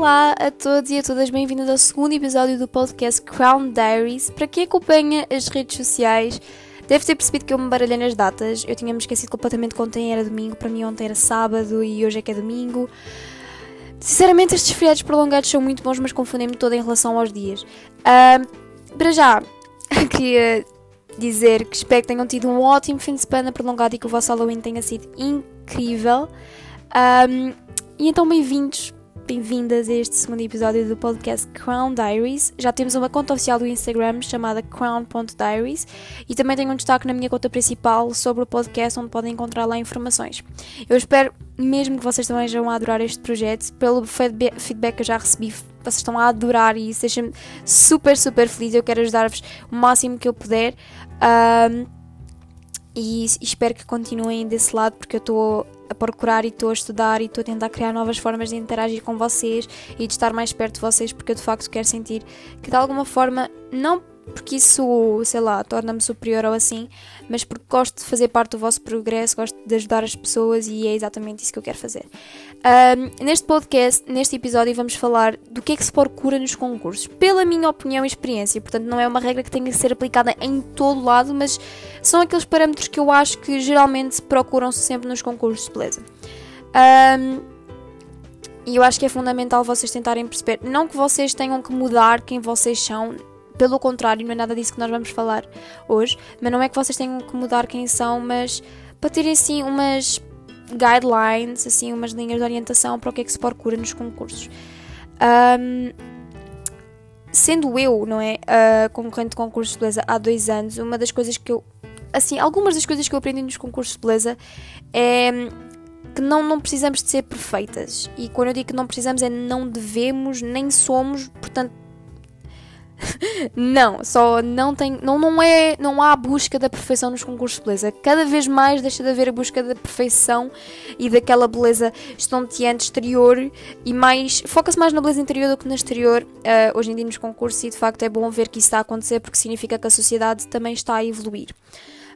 Olá a todos e a todas, bem-vindos ao segundo episódio do podcast Crown Diaries. Para quem acompanha as redes sociais, deve ter percebido que eu me baralhei nas datas. Eu tinha-me esquecido completamente que ontem era domingo, para mim ontem era sábado e hoje é que é domingo. Sinceramente, estes feriados prolongados são muito bons, mas confundem-me toda em relação aos dias. Uh, para já, queria dizer que espero que tenham tido um ótimo fim de semana prolongado e que o vosso Halloween tenha sido incrível. Um, e então, bem-vindos bem-vindas a este segundo episódio do podcast Crown Diaries. Já temos uma conta oficial do Instagram chamada crown.diaries e também tenho um destaque na minha conta principal sobre o podcast onde podem encontrar lá informações. Eu espero mesmo que vocês também vão adorar este projeto. Pelo feedback que eu já recebi, vocês estão a adorar e isso deixa-me super, super feliz. Eu quero ajudar-vos o máximo que eu puder. Um, e espero que continuem desse lado porque eu estou a procurar e estou a estudar e estou a tentar criar novas formas de interagir com vocês e de estar mais perto de vocês porque eu de facto quero sentir que de alguma forma, não porque isso, sei lá, torna-me superior ou assim, mas porque gosto de fazer parte do vosso progresso, gosto de ajudar as pessoas e é exatamente isso que eu quero fazer. Um, neste podcast, neste episódio, vamos falar do que é que se procura nos concursos, pela minha opinião e experiência. Portanto, não é uma regra que tenha que ser aplicada em todo lado, mas são aqueles parâmetros que eu acho que geralmente procuram-se sempre nos concursos de beleza. Um, e eu acho que é fundamental vocês tentarem perceber, não que vocês tenham que mudar quem vocês são, pelo contrário, não é nada disso que nós vamos falar hoje. Mas não é que vocês tenham que mudar quem são, mas para terem assim umas guidelines, assim, umas linhas de orientação para o que é que se procura nos concursos. Um, sendo eu, não é, uh, concorrente de concursos de beleza há dois anos, uma das coisas que eu. Assim, algumas das coisas que eu aprendi nos concursos de beleza é que não, não precisamos de ser perfeitas. E quando eu digo que não precisamos, é não devemos, nem somos, portanto, não, só não tem, não, não é, não há a busca da perfeição nos concursos de beleza. Cada vez mais deixa de haver a busca da perfeição e daquela beleza estonteante exterior e mais, foca-se mais na beleza interior do que na exterior uh, hoje em dia nos concursos e de facto é bom ver que isso está a acontecer porque significa que a sociedade também está a evoluir.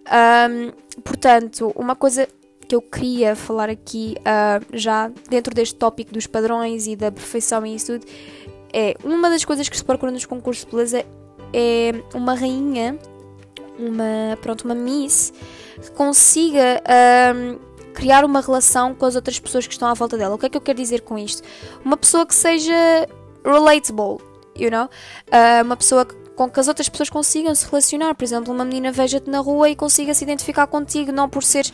Um, portanto, uma coisa que eu queria falar aqui uh, já dentro deste tópico dos padrões e da perfeição e isso tudo é uma das coisas que se procura nos concursos de beleza é uma rainha, uma pronto, uma miss que consiga um, criar uma relação com as outras pessoas que estão à volta dela. O que é que eu quero dizer com isto? Uma pessoa que seja relatable, you know? Uh, uma pessoa que com que as outras pessoas consigam se relacionar. Por exemplo, uma menina veja-te na rua e consiga se identificar contigo, não por seres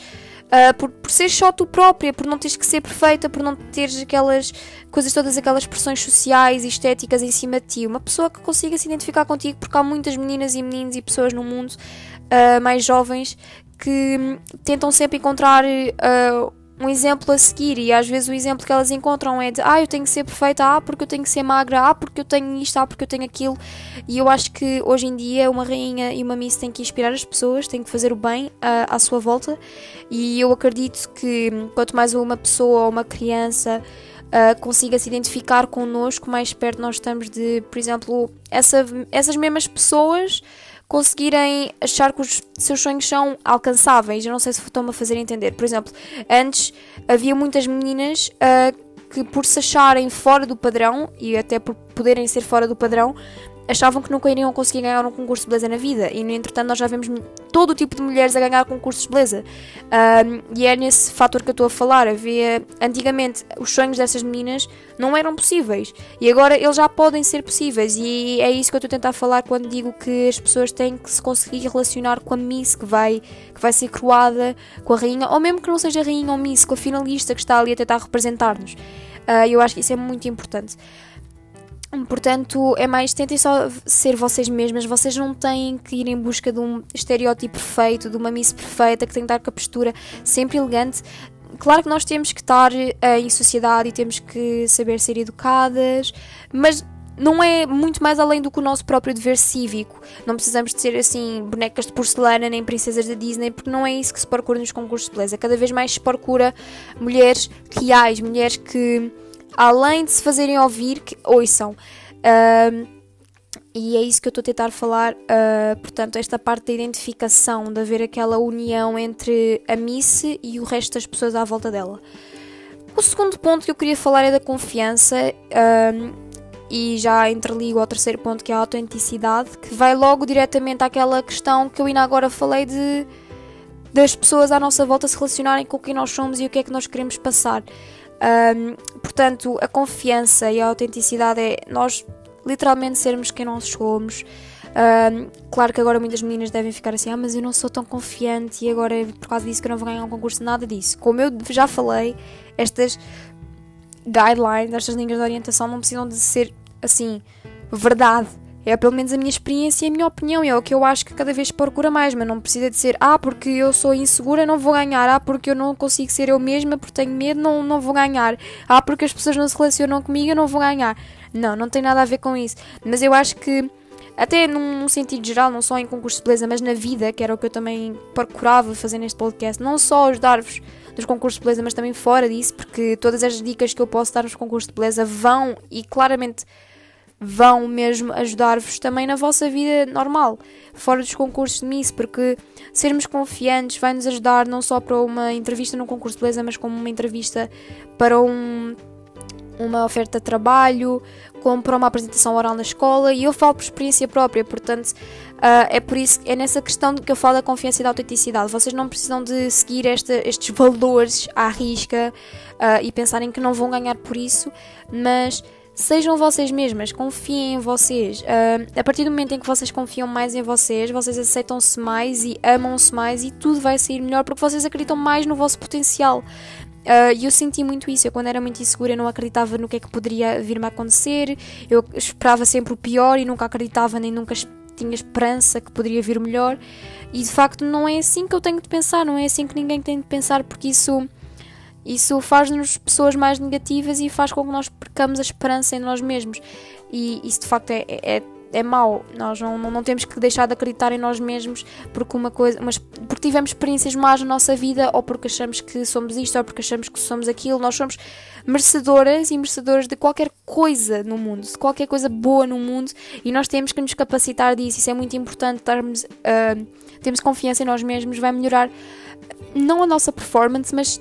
Uh, por, por ser só tu própria, por não teres que ser perfeita, por não teres aquelas coisas, todas aquelas pressões sociais e estéticas em cima de ti. Uma pessoa que consiga se identificar contigo, porque há muitas meninas e meninos e pessoas no mundo uh, mais jovens que tentam sempre encontrar uh, um exemplo a seguir e às vezes o exemplo que elas encontram é de ah, eu tenho que ser perfeita, ah, porque eu tenho que ser magra, ah, porque eu tenho isto, ah, porque eu tenho aquilo. E eu acho que hoje em dia uma rainha e uma miss têm que inspirar as pessoas, têm que fazer o bem uh, à sua volta. E eu acredito que quanto mais uma pessoa ou uma criança uh, consiga se identificar connosco, mais perto nós estamos de, por exemplo, essa, essas mesmas pessoas conseguirem achar que os seus sonhos são alcançáveis. Eu não sei se estou-me a fazer entender. Por exemplo, antes havia muitas meninas uh, que, por se acharem fora do padrão e até por poderem ser fora do padrão, achavam que nunca iriam conseguir ganhar um concurso de beleza na vida. E, no entretanto, nós já vemos todo o tipo de mulheres a ganhar concursos de beleza. Um, e é nesse fator que eu estou a falar. Havia, antigamente, os sonhos dessas meninas não eram possíveis. E agora eles já podem ser possíveis. E é isso que eu estou a tentar falar quando digo que as pessoas têm que se conseguir relacionar com a Miss que vai, que vai ser croada, com a rainha, ou mesmo que não seja rainha ou Miss, com a finalista que está ali a tentar representar-nos. Uh, eu acho que isso é muito importante. Portanto, é mais, tentem só ser vocês mesmas, vocês não têm que ir em busca de um estereótipo perfeito, de uma miss perfeita, que tem que estar com a postura sempre elegante. Claro que nós temos que estar uh, em sociedade e temos que saber ser educadas, mas não é muito mais além do que o nosso próprio dever cívico. Não precisamos de ser assim bonecas de porcelana nem princesas da Disney, porque não é isso que se procura nos concursos de beleza. Cada vez mais se procura mulheres reais, mulheres que além de se fazerem ouvir, que ouçam. E é isso que eu estou a tentar falar, uh, portanto, esta parte da identificação, de haver aquela união entre a Miss e o resto das pessoas à volta dela. O segundo ponto que eu queria falar é da confiança. E já interligo ao terceiro ponto que é a autenticidade, que vai logo diretamente àquela questão que eu ainda agora falei de das pessoas à nossa volta se relacionarem com quem nós somos e o que é que nós queremos passar. Um, portanto, a confiança e a autenticidade é nós literalmente sermos quem nós somos. Um, claro que agora muitas meninas devem ficar assim, ah, mas eu não sou tão confiante e agora é por causa disso que eu não vou ganhar um concurso, nada disso. Como eu já falei, estas guidelines, estas linhas de orientação não precisam de ser assim, verdade. É pelo menos a minha experiência e a minha opinião, é o que eu acho que cada vez procura mais, mas não precisa de ser ah, porque eu sou insegura, não vou ganhar, ah, porque eu não consigo ser eu mesma, porque tenho medo, não, não vou ganhar, ah, porque as pessoas não se relacionam comigo, eu não vou ganhar. Não, não tem nada a ver com isso. Mas eu acho que, até num, num sentido geral, não só em concurso de beleza, mas na vida, que era o que eu também procurava fazer neste podcast, não só ajudar-vos nos concursos de beleza, mas também fora disso, porque todas as dicas que eu posso dar nos concursos de beleza vão e claramente vão mesmo ajudar-vos também na vossa vida normal, fora dos concursos de Miss, porque sermos confiantes vai nos ajudar não só para uma entrevista num concurso de beleza, mas como uma entrevista para um, uma oferta de trabalho, como para uma apresentação oral na escola, e eu falo por experiência própria, portanto, uh, é por isso é nessa questão que eu falo da confiança e da autenticidade. Vocês não precisam de seguir esta, estes valores à risca uh, e pensarem que não vão ganhar por isso, mas Sejam vocês mesmas, confiem em vocês. Uh, a partir do momento em que vocês confiam mais em vocês, vocês aceitam-se mais e amam-se mais e tudo vai sair melhor porque vocês acreditam mais no vosso potencial. Ah, e uh, eu senti muito isso. Eu, quando era muito insegura, não acreditava no que é que poderia vir-me a acontecer. Eu esperava sempre o pior e nunca acreditava nem nunca tinha esperança que poderia vir melhor. E de facto, não é assim que eu tenho de pensar, não é assim que ninguém tem de pensar, porque isso isso faz-nos pessoas mais negativas e faz com que nós percamos a esperança em nós mesmos. E isso de facto é, é, é mau. Nós não, não, temos que deixar de acreditar em nós mesmos porque uma coisa, mas porque tivemos experiências más na nossa vida, ou porque achamos que somos isto, ou porque achamos que somos aquilo. Nós somos merecedoras e merecedores de qualquer coisa no mundo, de qualquer coisa boa no mundo, e nós temos que nos capacitar disso. Isso é muito importante. Termos, uh, temos confiança em nós mesmos, vai melhorar não a nossa performance, mas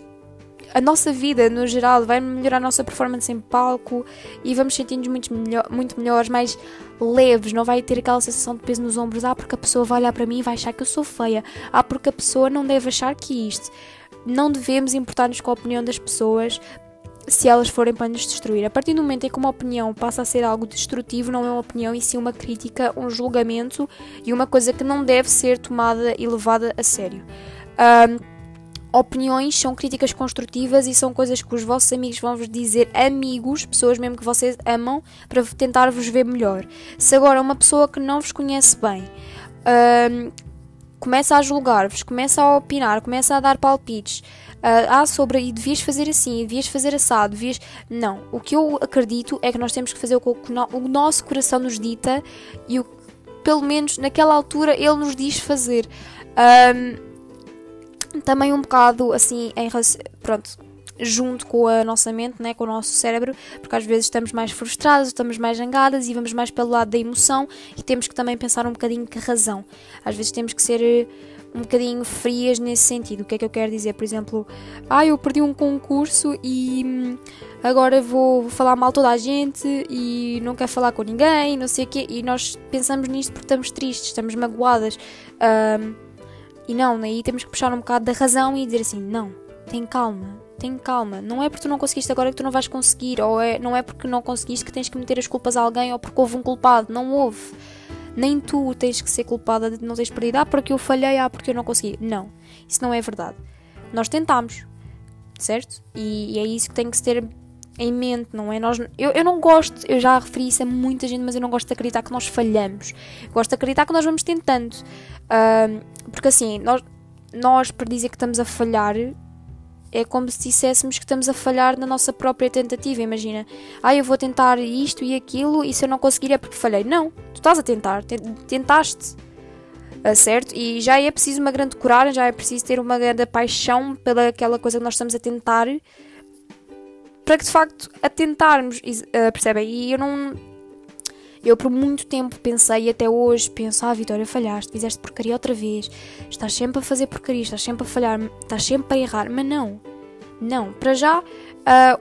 a nossa vida no geral vai melhorar a nossa performance em palco e vamos sentir-nos muito, melhor, muito melhores, mais leves, não vai ter aquela sensação de peso nos ombros, ah, porque a pessoa vai olhar para mim e vai achar que eu sou feia, ah, porque a pessoa não deve achar que isto. Não devemos importar-nos com a opinião das pessoas se elas forem para nos destruir. A partir do momento em que uma opinião passa a ser algo destrutivo, não é uma opinião e sim uma crítica, um julgamento e uma coisa que não deve ser tomada e levada a sério. Um, opiniões são críticas construtivas e são coisas que os vossos amigos vão vos dizer, amigos, pessoas mesmo que vocês amam, para tentar vos ver melhor. Se agora uma pessoa que não vos conhece bem hum, começa a julgar-vos, começa a opinar, começa a dar palpites. Uh, ah, sobre e devias fazer assim, devias fazer assado, devias. Não. O que eu acredito é que nós temos que fazer o que o nosso coração nos dita e o pelo menos naquela altura ele nos diz fazer. Um, também um bocado assim em pronto junto com a nossa mente, né, com o nosso cérebro, porque às vezes estamos mais frustrados, estamos mais zangadas e vamos mais pelo lado da emoção e temos que também pensar um bocadinho a razão. Às vezes temos que ser eh, um bocadinho frias nesse sentido. O que é que eu quero dizer? Por exemplo, ah, eu perdi um concurso e hum, agora vou, falar mal toda a gente e não quero falar com ninguém, não sei o quê, e nós pensamos nisto porque estamos tristes, estamos magoadas. Um, e não, aí temos que puxar um bocado da razão e dizer assim: não, tem calma, tem calma. Não é porque tu não conseguiste agora que tu não vais conseguir, ou é, não é porque não conseguiste que tens que meter as culpas a alguém ou porque houve um culpado. Não houve. Nem tu tens que ser culpada de não teres perdido. Ah, porque eu falhei, ah, porque eu não consegui. Não, isso não é verdade. Nós tentámos, certo? E, e é isso que tem que se ter em mente, não é? Nós, eu, eu não gosto, eu já referi isso a muita gente, mas eu não gosto de acreditar que nós falhamos. Gosto de acreditar que nós vamos tentando. Uh, porque assim, nós, nós para dizer que estamos a falhar, é como se disséssemos que estamos a falhar na nossa própria tentativa. Imagina, ah, eu vou tentar isto e aquilo e se eu não conseguir é porque falhei. Não, tu estás a tentar, tentaste. Uh, certo? E já é preciso uma grande coragem, já é preciso ter uma grande paixão pela aquela coisa que nós estamos a tentar para que de facto a tentarmos, uh, percebem? E eu não. Eu por muito tempo pensei e até hoje penso, ah Vitória, falhaste, fizeste porcaria outra vez, estás sempre a fazer porcaria, estás sempre a falhar, estás sempre a errar, mas não. Não, para já, uh,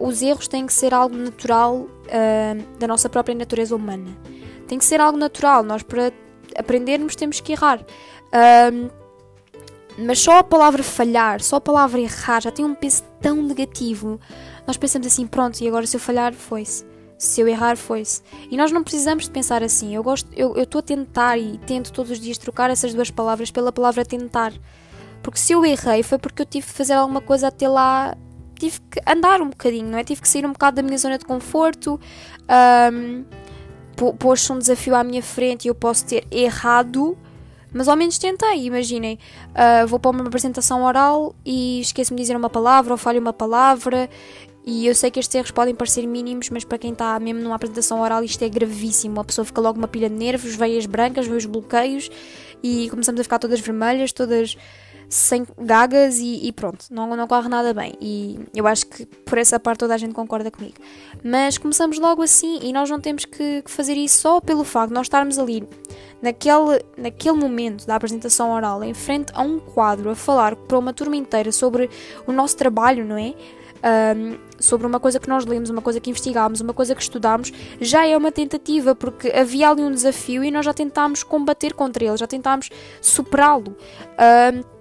os erros têm que ser algo natural uh, da nossa própria natureza humana. Tem que ser algo natural. Nós, para aprendermos, temos que errar. Uh, mas só a palavra falhar, só a palavra errar já tem um peso tão negativo. Nós pensamos assim, pronto, e agora se eu falhar, foi-se. Se eu errar, foi-se. E nós não precisamos de pensar assim. Eu gosto, eu estou a tentar e tento todos os dias trocar essas duas palavras pela palavra tentar. Porque se eu errei foi porque eu tive de fazer alguma coisa até lá. Tive que andar um bocadinho, não é? Tive que sair um bocado da minha zona de conforto. Um, pôs-se um desafio à minha frente e eu posso ter errado mas ao menos tentei, imaginem. Uh, vou para uma apresentação oral e esqueço-me de dizer uma palavra ou falho uma palavra. E eu sei que estes erros podem parecer mínimos, mas para quem está mesmo numa apresentação oral isto é gravíssimo. A pessoa fica logo uma pilha de nervos, veias brancas, veios bloqueios e começamos a ficar todas vermelhas, todas sem gagas e, e, pronto, não, não corre nada bem. E eu acho que por essa parte toda a gente concorda comigo. Mas começamos logo assim e nós não temos que, que fazer isso só pelo facto de nós estarmos ali naquele, naquele momento da apresentação oral em frente a um quadro a falar para uma turma inteira sobre o nosso trabalho, não é? Um, sobre uma coisa que nós lemos, uma coisa que investigámos, uma coisa que estudámos, já é uma tentativa, porque havia ali um desafio e nós já tentámos combater contra ele, já tentámos superá-lo. Um,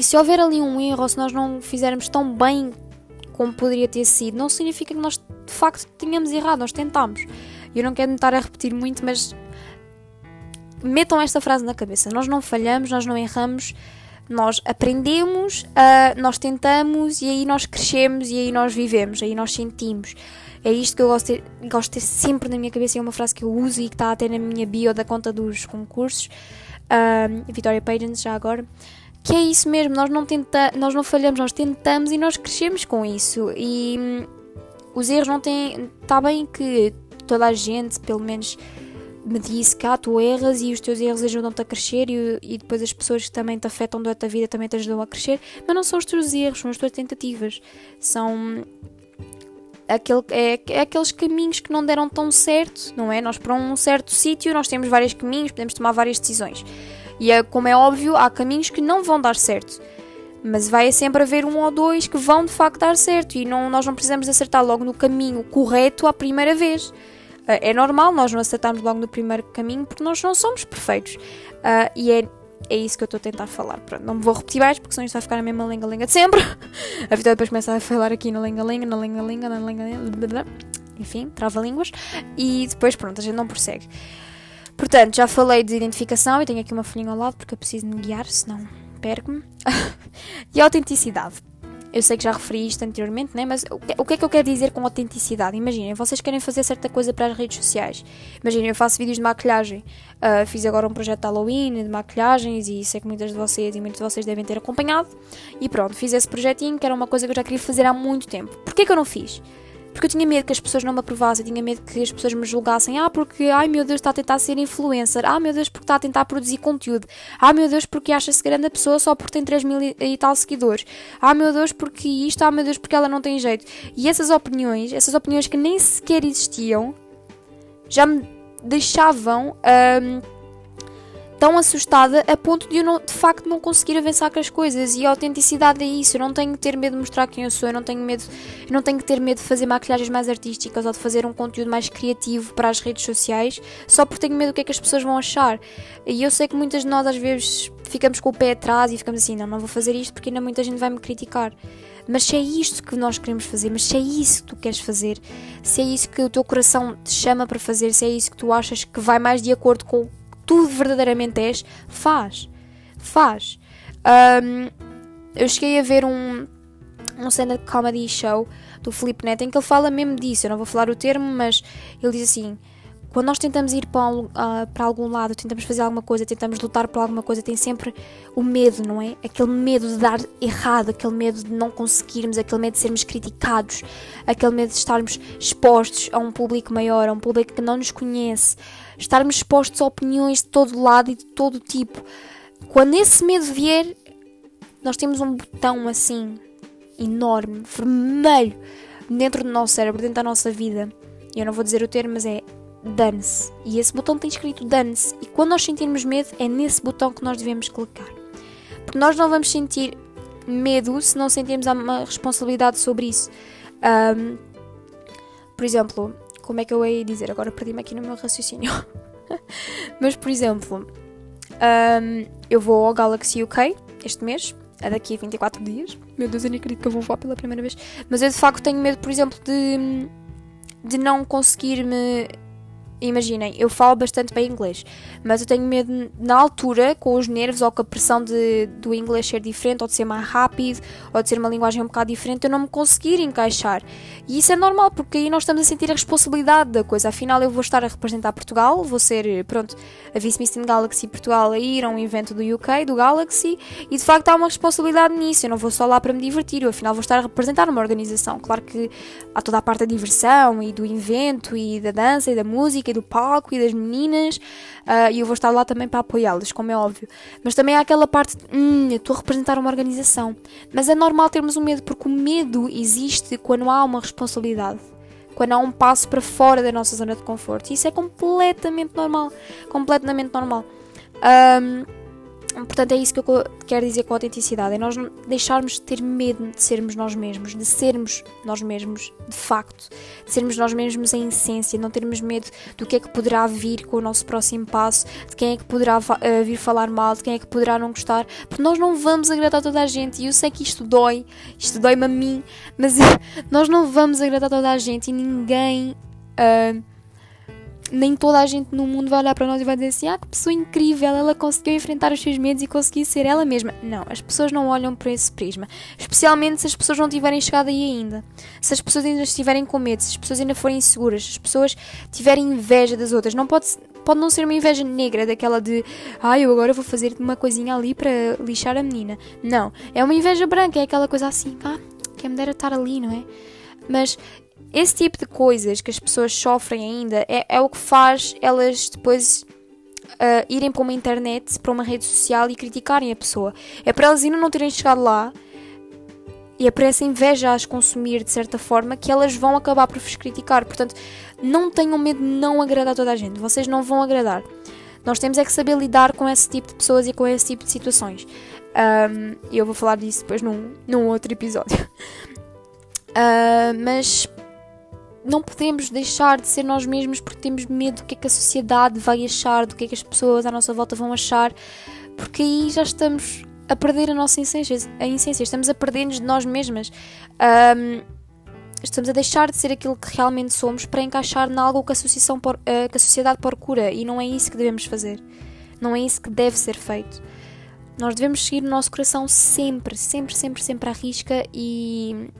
e se houver ali um erro ou se nós não fizermos tão bem como poderia ter sido, não significa que nós de facto tenhamos errado, nós tentámos. Eu não quero estar a repetir muito, mas metam esta frase na cabeça: nós não falhamos, nós não erramos, nós aprendemos, uh, nós tentamos e aí nós crescemos e aí nós vivemos, aí nós sentimos. É isto que eu gosto de, ter, gosto de ter sempre na minha cabeça é uma frase que eu uso e que está até na minha bio da conta dos concursos. Uh, Vitória Pagens, já agora que é isso mesmo, nós não, tenta, nós não falhamos, nós tentamos e nós crescemos com isso. E hum, os erros não têm. Está bem que toda a gente, pelo menos, me disse que ah, tu erras e os teus erros ajudam-te a crescer e, e, depois as pessoas que também te afetam durante a vida também te ajudam a crescer. Mas não são os teus erros, são as tuas tentativas. São. Aquele, é, é aqueles caminhos que não deram tão certo, não é? Nós, para um certo sítio, nós temos vários caminhos, podemos tomar várias decisões. E é, como é óbvio, há caminhos que não vão dar certo. Mas vai sempre haver um ou dois que vão de facto dar certo e não, nós não precisamos acertar logo no caminho correto à primeira vez. Uh, é normal nós não acertarmos logo no primeiro caminho porque nós não somos perfeitos. Uh, e é, é isso que eu estou a tentar falar. Pronto, não me vou repetir mais porque senão isto vai ficar na mesma lenga-lenga de sempre. a Vitória depois começa a falar aqui na lenga-lenga, na lenga-lenga, na lenga-lenga, enfim, trava-línguas. E depois, pronto, a gente não prossegue. Portanto, já falei de identificação e tenho aqui uma folhinha ao lado porque eu preciso me guiar, senão perco-me. e autenticidade. Eu sei que já referi isto anteriormente, né? mas o que é que eu quero dizer com autenticidade? Imaginem, vocês querem fazer certa coisa para as redes sociais. Imaginem, eu faço vídeos de maquilhagem. Uh, fiz agora um projeto de Halloween, de maquilhagens, e sei que muitas de vocês e muitos de vocês devem ter acompanhado. E pronto, fiz esse projetinho, que era uma coisa que eu já queria fazer há muito tempo. Porquê que eu não fiz? Porque eu tinha medo que as pessoas não me aprovassem, tinha medo que as pessoas me julgassem. Ah, porque, ai meu Deus, está a tentar ser influencer. Ah, meu Deus, porque está a tentar produzir conteúdo. Ah, meu Deus, porque acha-se grande a pessoa só porque tem 3 mil e tal seguidores. Ah, meu Deus, porque isto. Ah, meu Deus, porque ela não tem jeito. E essas opiniões, essas opiniões que nem sequer existiam, já me deixavam. Um, tão assustada a ponto de eu não, de facto não conseguir avançar com as coisas e a autenticidade é isso, eu não tenho que ter medo de mostrar quem eu sou, eu não tenho medo, eu não tenho que ter medo de fazer maquilhagens mais artísticas ou de fazer um conteúdo mais criativo para as redes sociais, só porque tenho medo do que é que as pessoas vão achar. E eu sei que muitas de nós às vezes ficamos com o pé atrás e ficamos assim, não, não vou fazer isto porque ainda muita gente vai me criticar. Mas se é isto que nós queremos fazer, mas se é isso que tu queres fazer, se é isso que o teu coração te chama para fazer, se é isso que tu achas que vai mais de acordo com tu verdadeiramente és, faz. Faz. Um, eu cheguei a ver um, um stand-up comedy show do Felipe Neto em que ele fala mesmo disso. Eu não vou falar o termo, mas ele diz assim: quando nós tentamos ir para, um, uh, para algum lado, tentamos fazer alguma coisa, tentamos lutar por alguma coisa, tem sempre o medo, não é? Aquele medo de dar errado, aquele medo de não conseguirmos, aquele medo de sermos criticados, aquele medo de estarmos expostos a um público maior, a um público que não nos conhece estarmos expostos a opiniões de todo lado e de todo tipo. Quando esse medo vier, nós temos um botão assim, enorme, vermelho, dentro do nosso cérebro, dentro da nossa vida. Eu não vou dizer o termo, mas é dane-se. E esse botão tem escrito dane-se. E quando nós sentirmos medo, é nesse botão que nós devemos clicar. Porque nós não vamos sentir medo se não sentirmos uma responsabilidade sobre isso. Um, por exemplo, como é que eu ia dizer? Agora perdi-me aqui no meu raciocínio. Mas, por exemplo, um, eu vou ao Galaxy UK este mês, é daqui a 24 dias. Meu Deus, eu nem acredito que eu vou voar pela primeira vez. Mas eu de facto tenho medo, por exemplo, de, de não conseguir me imaginem, eu falo bastante bem inglês, mas eu tenho medo na altura, com os nervos ou com a pressão de, do inglês ser diferente, ou de ser mais rápido, ou de ser uma linguagem um bocado diferente, eu não me conseguir encaixar. E isso é normal, porque aí nós estamos a sentir a responsabilidade da coisa. Afinal, eu vou estar a representar Portugal, vou ser, pronto, a Vice Miss Galaxy Portugal a ir a um evento do UK, do Galaxy, e de facto há uma responsabilidade nisso. Eu não vou só lá para me divertir, eu afinal vou estar a representar uma organização. Claro que há toda a parte da diversão e do evento e da dança e da música do palco e das meninas, uh, e eu vou estar lá também para apoiá-las, como é óbvio. Mas também há aquela parte de, hum, eu estou a representar uma organização. Mas é normal termos um medo, porque o medo existe quando há uma responsabilidade. Quando há um passo para fora da nossa zona de conforto. Isso é completamente normal. Completamente normal. Um, Portanto, é isso que eu quero dizer com autenticidade: é nós deixarmos de ter medo de sermos nós mesmos, de sermos nós mesmos de facto, de sermos nós mesmos em essência, não termos medo do que é que poderá vir com o nosso próximo passo, de quem é que poderá uh, vir falar mal, de quem é que poderá não gostar, porque nós não vamos agradar toda a gente e eu sei que isto dói, isto dói-me a mim, mas nós não vamos agradar toda a gente e ninguém. Uh, nem toda a gente no mundo vai olhar para nós e vai dizer assim: ah, que pessoa incrível, ela conseguiu enfrentar os seus medos e conseguiu ser ela mesma. Não, as pessoas não olham por esse prisma. Especialmente se as pessoas não tiverem chegado aí ainda. Se as pessoas ainda estiverem com medo, se as pessoas ainda forem inseguras, se as pessoas tiverem inveja das outras. Não pode, pode não ser uma inveja negra, daquela de ah, eu agora vou fazer uma coisinha ali para lixar a menina. Não, é uma inveja branca, é aquela coisa assim, ah, quem me dera estar ali, não é? Mas esse tipo de coisas que as pessoas sofrem ainda é, é o que faz elas depois uh, irem para uma internet, para uma rede social e criticarem a pessoa. É para elas ainda não terem chegado lá e é para essa inveja as consumir de certa forma que elas vão acabar por vos criticar. Portanto, não tenham medo de não agradar toda a gente. Vocês não vão agradar. Nós temos é que saber lidar com esse tipo de pessoas e com esse tipo de situações. Um, eu vou falar disso depois num, num outro episódio. Uh, mas não podemos deixar de ser nós mesmos porque temos medo do que é que a sociedade vai achar, do que é que as pessoas à nossa volta vão achar, porque aí já estamos a perder a nossa essência, a essência estamos a perder-nos de nós mesmas. Um, estamos a deixar de ser aquilo que realmente somos para encaixar em algo que a, associação, uh, que a sociedade procura e não é isso que devemos fazer. Não é isso que deve ser feito. Nós devemos seguir o nosso coração sempre, sempre, sempre, sempre à risca e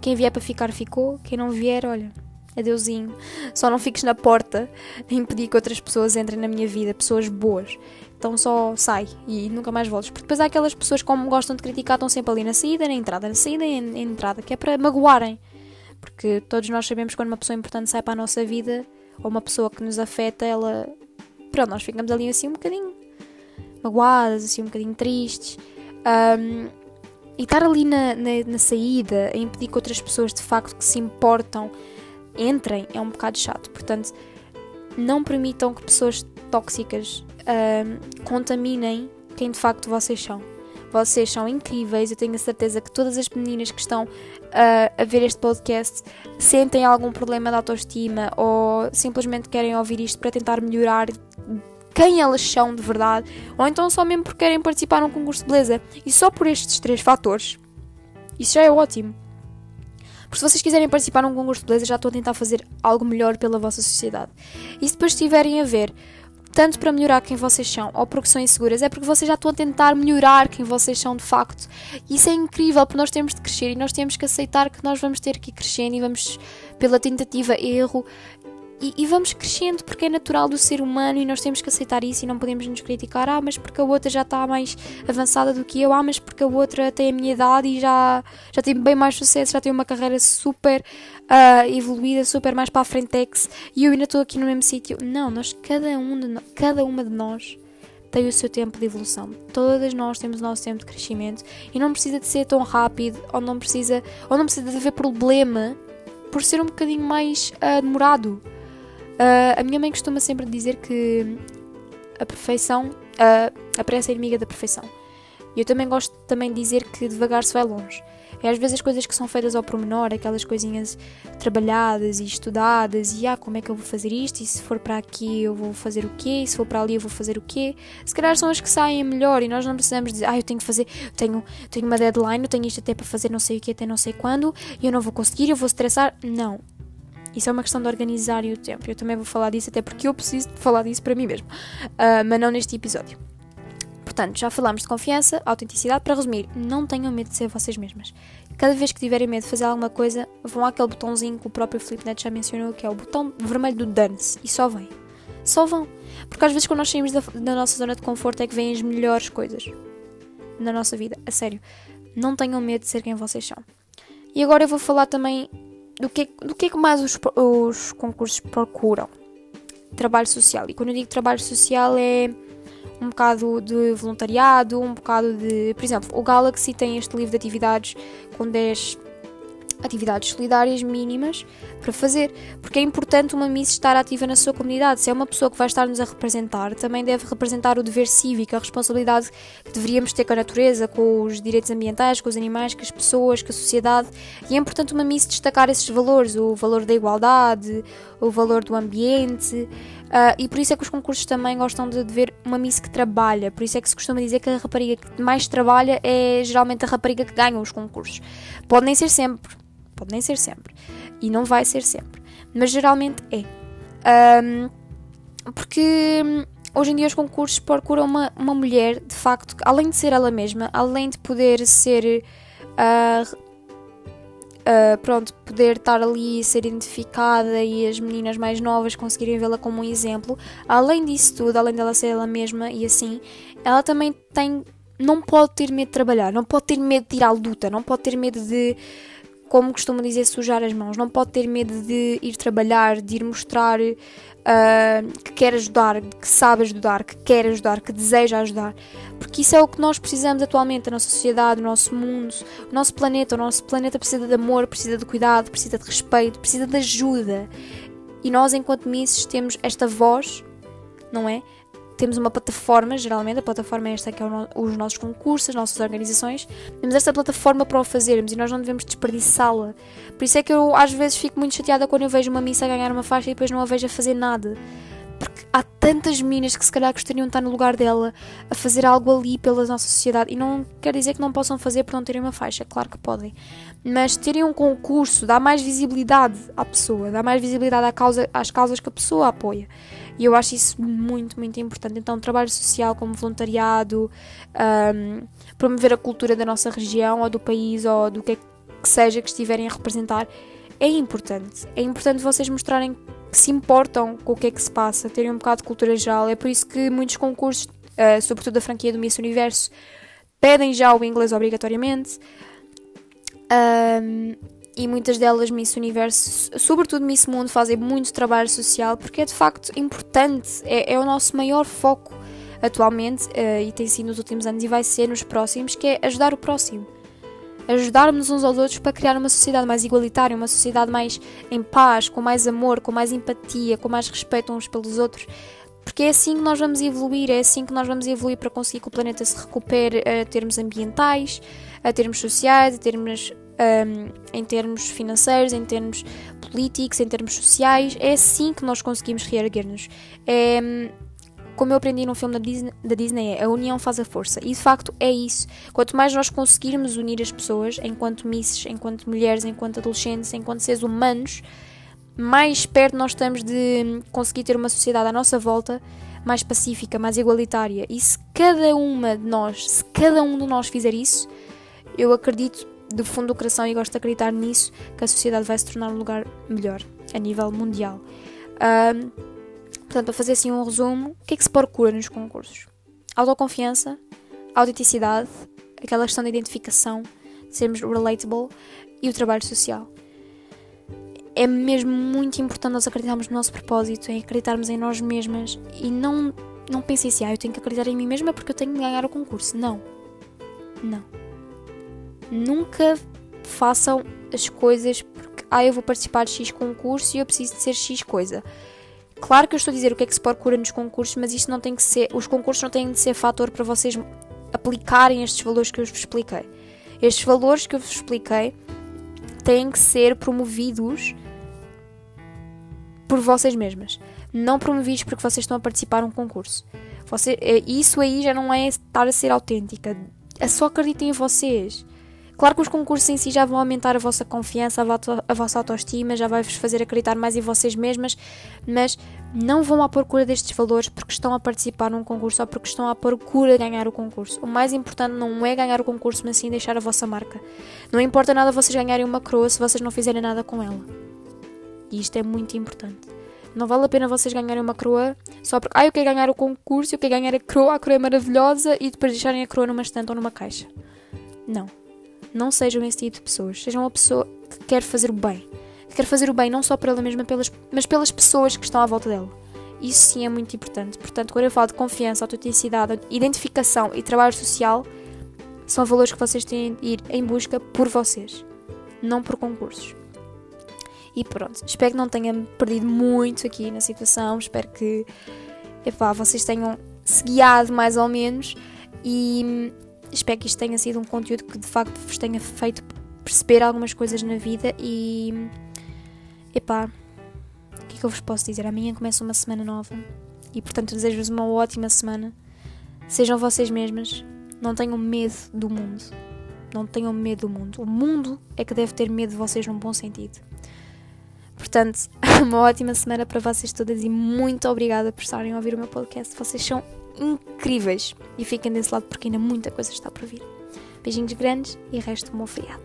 quem vier para ficar, ficou. Quem não vier, olha, adeusinho. Só não fiques na porta a impedir que outras pessoas entrem na minha vida, pessoas boas. Então só sai e nunca mais voltes. Porque depois há aquelas pessoas que, como gostam de criticar, estão sempre ali na saída, na entrada, na saída e na entrada, que é para magoarem. Porque todos nós sabemos que quando uma pessoa importante sai para a nossa vida, ou uma pessoa que nos afeta, ela. Pronto, nós ficamos ali assim um bocadinho magoadas, assim um bocadinho tristes. Um, e estar ali na, na, na, saída a impedir que outras pessoas de facto que se importam entrem é um bocado chato. Portanto, não permitam que pessoas tóxicas uh, contaminem quem de facto vocês são. Vocês são incríveis, eu tenho a certeza que todas as meninas que estão uh, a ver este podcast sentem algum problema de autoestima ou simplesmente querem ouvir isto para tentar melhorar quem elas são de verdade, ou então só mesmo porque querem participar num concurso de beleza. E só por estes três fatores, isso já é ótimo. Porque se vocês quiserem participar num concurso de beleza, já estou a tentar fazer algo melhor pela vossa sociedade. E se depois estiverem a ver, tanto para melhorar quem vocês são, ou porque são inseguras, é porque vocês já estão a tentar melhorar quem vocês são de facto. E isso é incrível, porque nós temos de crescer e nós temos que aceitar que nós vamos ter que ir crescendo e vamos, pela tentativa, erro, e, e, vamos crescendo porque é natural do ser humano e nós temos que aceitar isso e não podemos nos criticar. Ah, mas porque a outra já está mais avançada do que eu. Ah, mas porque a outra tem a minha idade e já, já tem bem mais sucesso, já tem uma carreira super uh, evoluída, super mais para a frentex e eu ainda estou aqui no mesmo sítio. Não, nós, cada, um de no, cada uma de nós tem o seu tempo de evolução. Todas nós temos o nosso tempo de crescimento e não precisa de ser tão rápido ou não precisa, ou não precisa de haver problema por ser um bocadinho mais uh, demorado. Uh, a minha mãe costuma sempre dizer que a perfeição, uh, a pressa é inimiga da perfeição. E eu também gosto também de dizer que devagar se vai longe. É às vezes as coisas que são feitas ao pormenor, aquelas coisinhas trabalhadas e estudadas, e ah, como é que eu vou fazer isto? E se for para aqui eu vou fazer o quê? E se for para ali eu vou fazer o quê? Se calhar são as que saem melhor e nós não precisamos dizer, ah, eu tenho que fazer, tenho, tenho uma deadline, eu tenho isto até para fazer não sei o que, até não sei quando, e eu não vou conseguir, eu vou estressar. Não. Isso é uma questão de organizar o tempo. Eu também vou falar disso, até porque eu preciso de falar disso para mim mesmo. Uh, mas não neste episódio. Portanto, já falámos de confiança, autenticidade. Para resumir, não tenham medo de ser vocês mesmas. Cada vez que tiverem medo de fazer alguma coisa, vão àquele botãozinho que o próprio Felipe Neto já mencionou, que é o botão vermelho do dance, e só vêm. Só vão. Porque às vezes quando nós saímos da, da nossa zona de conforto é que vêm as melhores coisas na nossa vida. A sério. Não tenham medo de ser quem vocês são. E agora eu vou falar também do que, do que é mais os, os concursos procuram. Trabalho social. E quando eu digo trabalho social é um bocado de voluntariado, um bocado de. Por exemplo, o Galaxy tem este livro de atividades com 10 atividades solidárias mínimas para fazer, porque é importante uma Miss estar ativa na sua comunidade. Se é uma pessoa que vai estar-nos a representar, também deve representar o dever cívico, a responsabilidade que deveríamos ter com a natureza, com os direitos ambientais, com os animais, com as pessoas, com a sociedade. E é importante uma Miss destacar esses valores, o valor da igualdade, o valor do ambiente. Uh, e por isso é que os concursos também gostam de, de, ver uma Miss que trabalha. Por isso é que se costuma dizer que a rapariga que mais trabalha é geralmente a rapariga que ganha os concursos. Pode nem ser sempre, pode nem ser sempre. E não vai ser sempre. Mas geralmente é. Um, porque hum, hoje em dia os concursos procuram uma, uma mulher, de facto, além de ser ela mesma, além de poder ser. Uh, uh, pronto, poder estar ali e ser identificada e as meninas mais novas conseguirem vê-la como um exemplo, além disso tudo, além dela ser ela mesma e assim, ela também tem. Não pode ter medo de trabalhar, não pode ter medo de ir à luta, não pode ter medo de, como costuma dizer, sujar as mãos, não pode ter medo de ir trabalhar, de ir mostrar uh, que quer ajudar, que sabe ajudar, que quer ajudar, que deseja ajudar. Porque isso é o que nós precisamos atualmente, a nossa sociedade, o nosso mundo, o nosso planeta. O nosso planeta precisa de amor, precisa de cuidado, precisa de respeito, precisa de ajuda. E nós, enquanto misses, temos esta voz, não é? Temos uma plataforma, geralmente a plataforma é esta que é os nossos concursos, as nossas organizações, temos esta plataforma para o fazermos e nós não devemos desperdiçá-la. Por isso é que eu às vezes fico muito chateada quando eu vejo uma missa ganhar uma faixa e depois não a vejo a fazer nada. Porque há tantas meninas que se calhar gostariam de estar no lugar dela a fazer algo ali pela nossa sociedade. E não quer dizer que não possam fazer por não terem uma faixa, claro que podem. Mas terem um concurso dá mais visibilidade à pessoa, dá mais visibilidade à causa, às causas que a pessoa apoia. E eu acho isso muito, muito importante. Então, trabalho social como voluntariado, um, promover a cultura da nossa região ou do país ou do que é que seja que estiverem a representar é importante. É importante vocês mostrarem se importam com o que é que se passa, terem um bocado de cultura geral. É por isso que muitos concursos, uh, sobretudo da franquia do Miss Universo, pedem já o inglês obrigatoriamente. Um, e muitas delas Miss Universo, sobretudo Miss Mundo, fazem muito trabalho social porque é de facto importante, é, é o nosso maior foco atualmente uh, e tem sido nos últimos anos e vai ser nos próximos, que é ajudar o próximo. Ajudarmos uns aos outros para criar uma sociedade mais igualitária, uma sociedade mais em paz, com mais amor, com mais empatia, com mais respeito uns pelos outros. Porque é assim que nós vamos evoluir, é assim que nós vamos evoluir para conseguir que o planeta se recupere a termos ambientais, a termos sociais, a termos um, em termos financeiros, em termos políticos, em termos sociais. É assim que nós conseguimos reerguer-nos. É, como eu aprendi num filme da Disney, da Disney, é a união faz a força. E de facto é isso. Quanto mais nós conseguirmos unir as pessoas, enquanto misses, enquanto mulheres, enquanto adolescentes, enquanto seres humanos, mais perto nós estamos de conseguir ter uma sociedade à nossa volta mais pacífica, mais igualitária. E se cada uma de nós, se cada um de nós fizer isso, eu acredito do fundo do coração e gosto de acreditar nisso, que a sociedade vai se tornar um lugar melhor a nível mundial. Um, portanto, para fazer assim um resumo, o que é que se procura nos concursos? Autoconfiança, autenticidade, aquela questão da identificação, de sermos relatable e o trabalho social. É mesmo muito importante nós acreditarmos no nosso propósito, em acreditarmos em nós mesmas e não, não pensem assim, ah, eu tenho que acreditar em mim mesma porque eu tenho que ganhar o concurso. Não. Não nunca façam as coisas porque ah, eu vou participar de X concurso e eu preciso de ser X coisa. Claro que eu estou a dizer o que é que se procura nos concursos, mas isto não tem que ser. Os concursos não têm de ser fator para vocês aplicarem estes valores que eu vos expliquei. Estes valores que eu vos expliquei têm que ser promovidos por vocês mesmas, não promovidos porque vocês estão a participar num concurso. Você, é, isso aí já não é estar a ser autêntica. É só acreditem em vocês. Claro que os concursos em si já vão aumentar a vossa confiança, a, vossa autoestima, já vai-vos fazer acreditar mais em vocês mesmas, mas não vão à procura destes valores porque estão a participar num concurso ou porque estão à procura de ganhar o concurso. O mais importante não é ganhar o concurso, mas sim deixar a vossa marca. Não importa nada vocês ganharem uma coroa se vocês não fizerem nada com ela. E isto é muito importante. Não vale a pena vocês ganharem uma coroa só porque, ah, eu quero ganhar o concurso, eu quero ganhar a coroa, a coroa é maravilhosa e depois deixarem a coroa numa estante ou numa caixa. Não. Não sejam esse tipo de pessoas. Sejam uma pessoa que quer fazer o bem. Que quer fazer o bem não só para ela mesma, pelas, mas pelas pessoas que estão à volta dela. Isso sim é muito importante. Portanto, quando eu falo de confiança, autenticidade, identificação e trabalho social, são valores que vocês têm de ir em busca por vocês, não por concursos. E pronto, espero que não tenha perdido muito aqui na situação. Espero que epá, vocês tenham se guiado mais ou menos. E espero que isto tenha sido um conteúdo que de facto vos tenha feito perceber algumas coisas na vida e epá, o que é que eu vos posso dizer? Amanhã começa uma semana nova e portanto desejo-vos uma ótima semana. Sejam vocês mesmas, não tenham medo do mundo. Não tenham medo do mundo. O mundo é que deve ter medo de vocês num bom sentido. Portanto, uma ótima semana para vocês todas e muito obrigada por estarem a ouvir o meu podcast. Vocês são incríveis. E fiquem desse lado porque ainda muita coisa está por vir. Beijinhos grandes e resto um bom feriado.